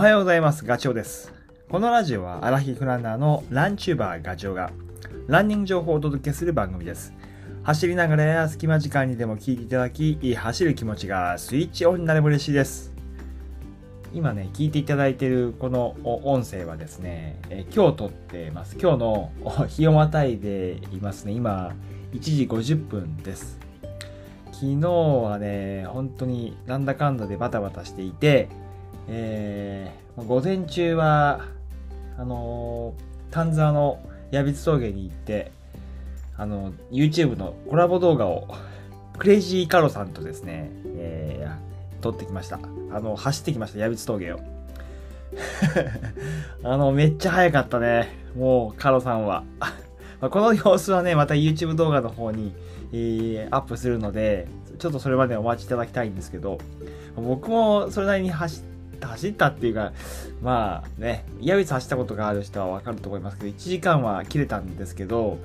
おはようございます。ガチョウです。このラジオはアラヒフランナーのランチューバーガチョウがランニング情報をお届けする番組です。走りながらや隙間時間にでも聞いていただき、走る気持ちがスイッチオンになれば嬉しいです。今ね、聞いていただいているこの音声はですね、え今日撮ってます。今日の日をまたいでいますね。今、1時50分です。昨日はね、本当になんだかんだでバタバタしていて、えー、午前中は、あのー、丹沢の矢光峠に行って、あの、YouTube のコラボ動画を、クレイジーカロさんとですね、えー、撮ってきました。あの、走ってきました、矢光峠を。あの、めっちゃ早かったね。もう、カロさんは。この様子はね、また YouTube 動画の方に、えー、アップするので、ちょっとそれまでお待ちいただきたいんですけど、僕もそれなりに走走ったっていうか、まあね、矢光走ったことがある人はわかると思いますけど、1時間は切れたんですけど、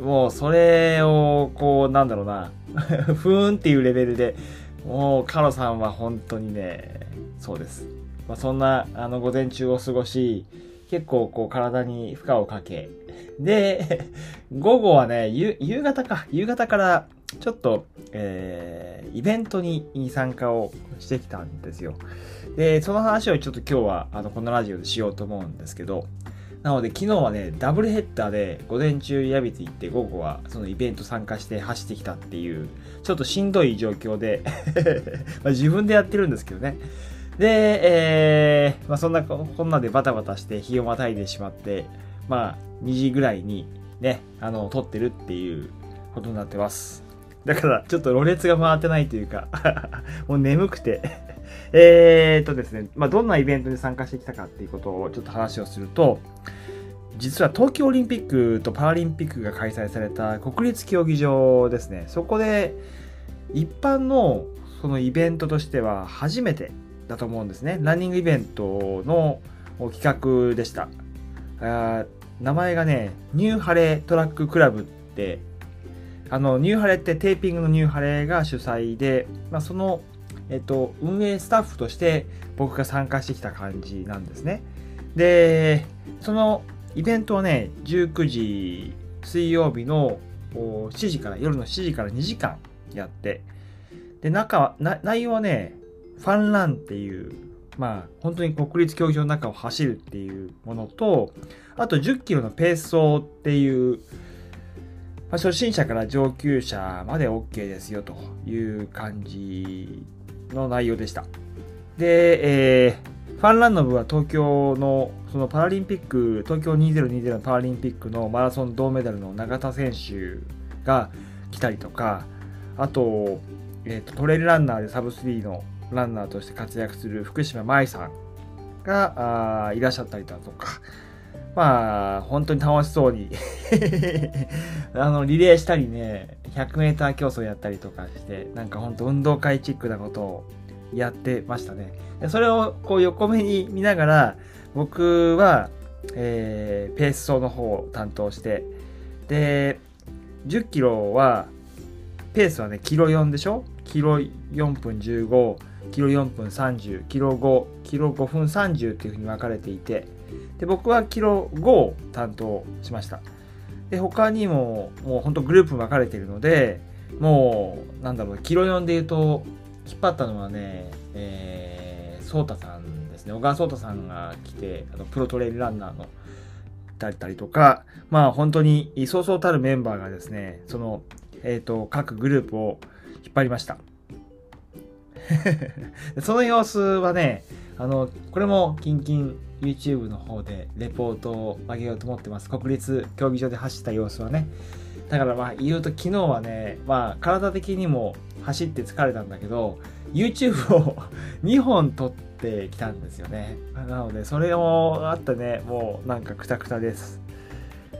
もうそれを、こう、なんだろうな、ふーんっていうレベルで、もうカロさんは本当にね、そうです。まあ、そんな、あの、午前中を過ごし、結構こう体に負荷をかけ、で、午後はね、夕方か、夕方からちょっと、えー、イベントに参加をしてきたんですよ。で、その話をちょっと今日は、あの、このラジオでしようと思うんですけど、なので昨日はね、ダブルヘッダーで午前中矢光行って午後はそのイベント参加して走ってきたっていう、ちょっとしんどい状況で ま自分でやってるんですけどね。で、えー、まあそんなこんなでバタバタして日をまたいでしまって、まあ2時ぐらいにね、あの、撮ってるっていうことになってます。だからちょっとろれつが回ってないというか もう眠くてえーっとですね、まあ、どんなイベントに参加してきたかっていうことをちょっと話をすると、実は東京オリンピックとパラリンピックが開催された国立競技場ですね、そこで一般のそのイベントとしては初めてだと思うんですね。ランニングイベントの企画でした。あ名前がね、ニューハレトラッククラブって、あの、ニューハレってテーピングのニューハレが主催で、まあ、そのえっと、運営スタッフとして僕が参加してきた感じなんですね。で、そのイベントはね、19時水曜日の7時から、夜の7時から2時間やって、で、中は、内容はね、ファンランっていう、まあ、本当に国立競技場の中を走るっていうものと、あと10キロのペース走っていう、まあ、初心者から上級者まで OK ですよという感じの内容でした。で、えー、ファンランの部は東京のそのパラリンピック、東京2020のパラリンピックのマラソン銅メダルの永田選手が来たりとか、あと、えーと、トレイルランナーでサブ3のランナーとして活躍する福島舞さんがいらっしゃったりだとか、まあ、本当に楽しそうに あの、リレーしたりね、100メーター競争やったりとかして、なんか本当運動会チックなことをやってましたね。それをこう横目に見ながら、僕は、えー、ペース走の方を担当して、で、10キロは、ペースはね、キロ4でしょ？キロ4分15、キロ4分30、キロ5、キロ5分30っていうふうに分かれていて、で、僕はキロ5を担当しました。で、他にも、もう本当グループ分かれているので、もう、なんだろう、キロ4で言うと、引っ張ったのはね、えー、ソータさんですね。小川ソータさんが来て、あのプロトレイルランナーの、だったりとか、まあ本当にそうそうたるメンバーがですね、その、えっ、ー、と、各グループを引っ張りました。その様子はね、あの、これもキンキン YouTube の方でレポートを上げようと思ってます。国立競技場で走った様子はね。だからまあ言うと昨日はね、まあ体的にも走って疲れたんだけど、YouTube を 2本撮ってきたんですよね。なのでそれもあってね、もうなんかクタクタです。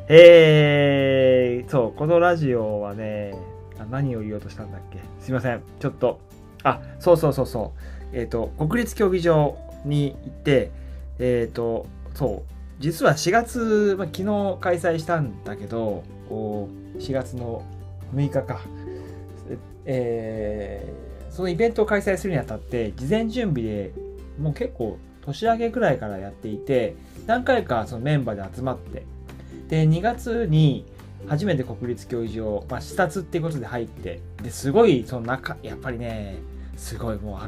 えー、そう、このラジオはね、何を言おうとしたんだっけ？すいません。ちょっと、あ、そうそうそうそう。えっ、ー、と、国立競技場に行って、えっ、ー、と、そう、実は4月、まあ、昨日開催したんだけど、4月の6日か、えー、そのイベントを開催するにあたって、事前準備でもう結構年明けくらいからやっていて、何回かそのメンバーで集まって、で、2月に初めて国立競技場、まあ、視察っていうことで入って、ですごい、その中、やっぱりね、すごいも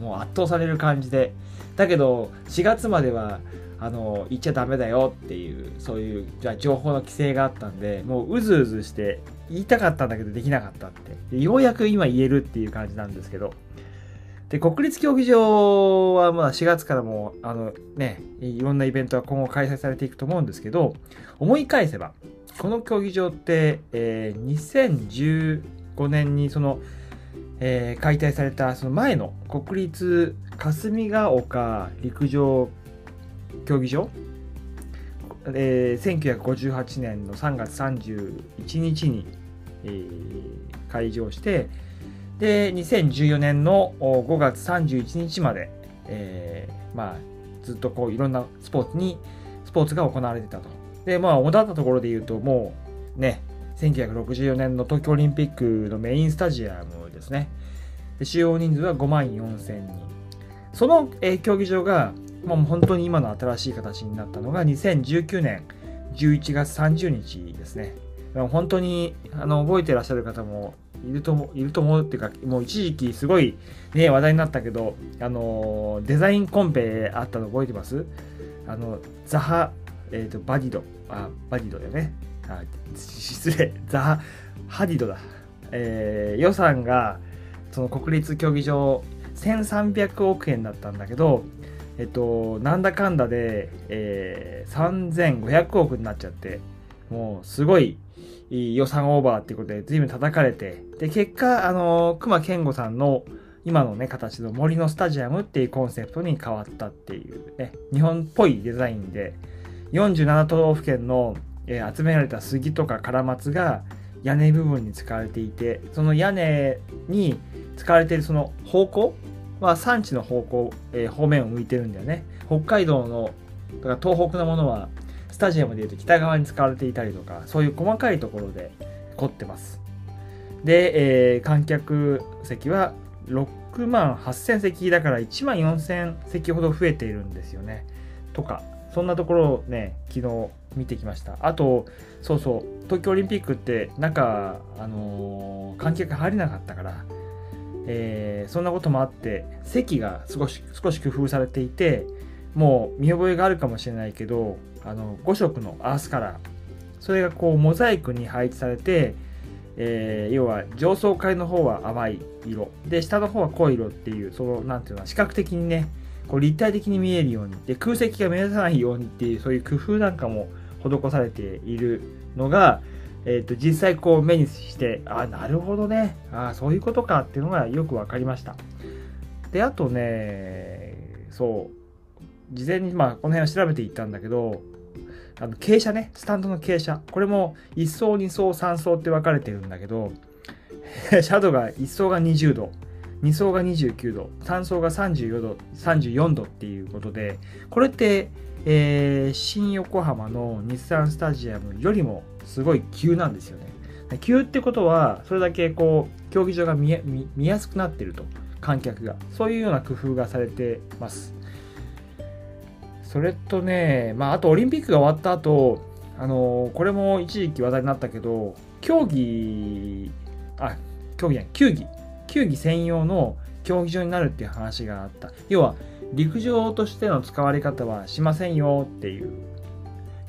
う、もう圧倒される感じで、だけど、4月までは、あの、行っちゃダメだよっていう、そういう、じゃ情報の規制があったんで、もううずうずして、言いたかったんだけどできなかったって。ようやく今言えるっていう感じなんですけど。で、国立競技場はまあ4月からも、あのね、いろんなイベントが今後開催されていくと思うんですけど、思い返せば、この競技場って、えー、2015年にその、えー、解体されたその前の国立霞ヶ丘陸上競技場、えー、1958年の3月31日に、えー、開場してで2014年の5月31日まで、えー、まあ、ずっとこういろんなスポーツにスポーツが行われてたと。でまあ主だったところで言うともうね1964年の東京オリンピックのメインスタジアムですね。で使用人数は5万4000人。その、え、競技場がもう本当に今の新しい形になったのが2019年11月30日ですね。本当にあの覚えてらっしゃる方もいると思ういると思うっていうか、もう一時期すごい、ね、話題になったけど、あのデザインコンペあったの覚えてます？あのザハ、えーと、バディド、あ、バディドだよね。あ失礼、ザハ、ハディドだ。えー、予算がその国立競技場1300億円だったんだけど、えっと、なんだかんだで、えー、3500億になっちゃって、もうすごい予算オーバーっていうことで随分叩かれて、で、結果、あの、熊健吾さんの今のね、形の森のスタジアムっていうコンセプトに変わったっていうね、日本っぽいデザインで、47都道府県の、えー、集められた杉とかカラマツが屋根部分に使われていて、その屋根に使われているその方向は産地の方向、えー、方面を向いてるんだよね。北海道の、だから東北のものは、スタジアムでいうと北側に使われていたりとか、そういう細かいところで凝ってます。で、えー、観客席は6万8000席だから1万4000席ほど増えているんですよね。とか、そんなところをね、昨日見てきました。あと、そうそう、東京オリンピックって中、あのー、観客入れなかったから、えー、そんなこともあって席が少し少し工夫されていてもう見覚えがあるかもしれないけどあの5色のアースカラーそれがこうモザイクに配置されて、えー、要は上層階の方は淡い色で下の方は濃い色っていうそのなんていうの視覚的にねこう立体的に見えるようにで空席が目立たないようにっていうそういう工夫なんかも施されているのが、えーと、実際こう目にしてあなるほどね。あそういうことかっていうのがよく分かりました。であとねそう事前にまあこの辺を調べていったんだけどあの傾斜ね。スタンドの傾斜。これも1層2層3層って分かれてるんだけど シャドウが1層が20度。2層が29度3層が34度34度っていうことでこれって、えー、新横浜の日産スタジアムよりもすごい急なんですよね。急ってことは、それだけこう、競技場が見やすくなってると、観客が。そういうような工夫がされてます。それとね、まあ、あとオリンピックが終わった後、あの、これも一時期話題になったけど、競技、あ、競技やん球技、球技専用の競技場になるっていう話があった。要は、陸上としての使われ方はしませんよっていう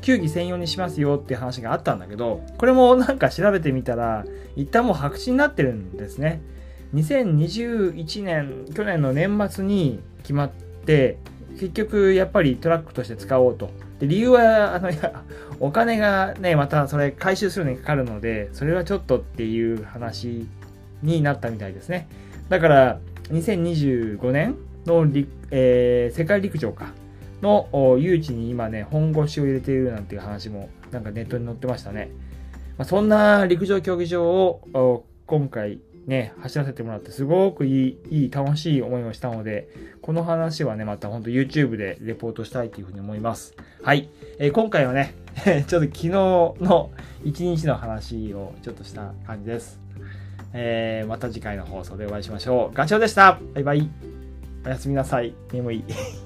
球技専用にしますよっていう話があったんだけど、これもなんか調べてみたら、一旦もう白紙になってるんですね。2021年、去年の年末に決まって、結局やっぱりトラックとして使おうと。で理由は、あの、お金がね、またそれ回収するのにかかるので、それはちょっとっていう話になったみたいですね。だから、2025年の、えー、世界陸上か。の誘致に今ね、本腰を入れているなんていう話もなんかネットに載ってましたね。まあ、そんな陸上競技場を今回ね、走らせてもらってすごくいい、いい、楽しい思いをしたので、この話はね、またほんと YouTube でレポートしたいというふうに思います。はい。えー、今回はね、ちょっと昨日の一日の話をちょっとした感じです。えー、また次回の放送でお会いしましょう。ガチョウでしたバイバイおやすみなさい。眠い。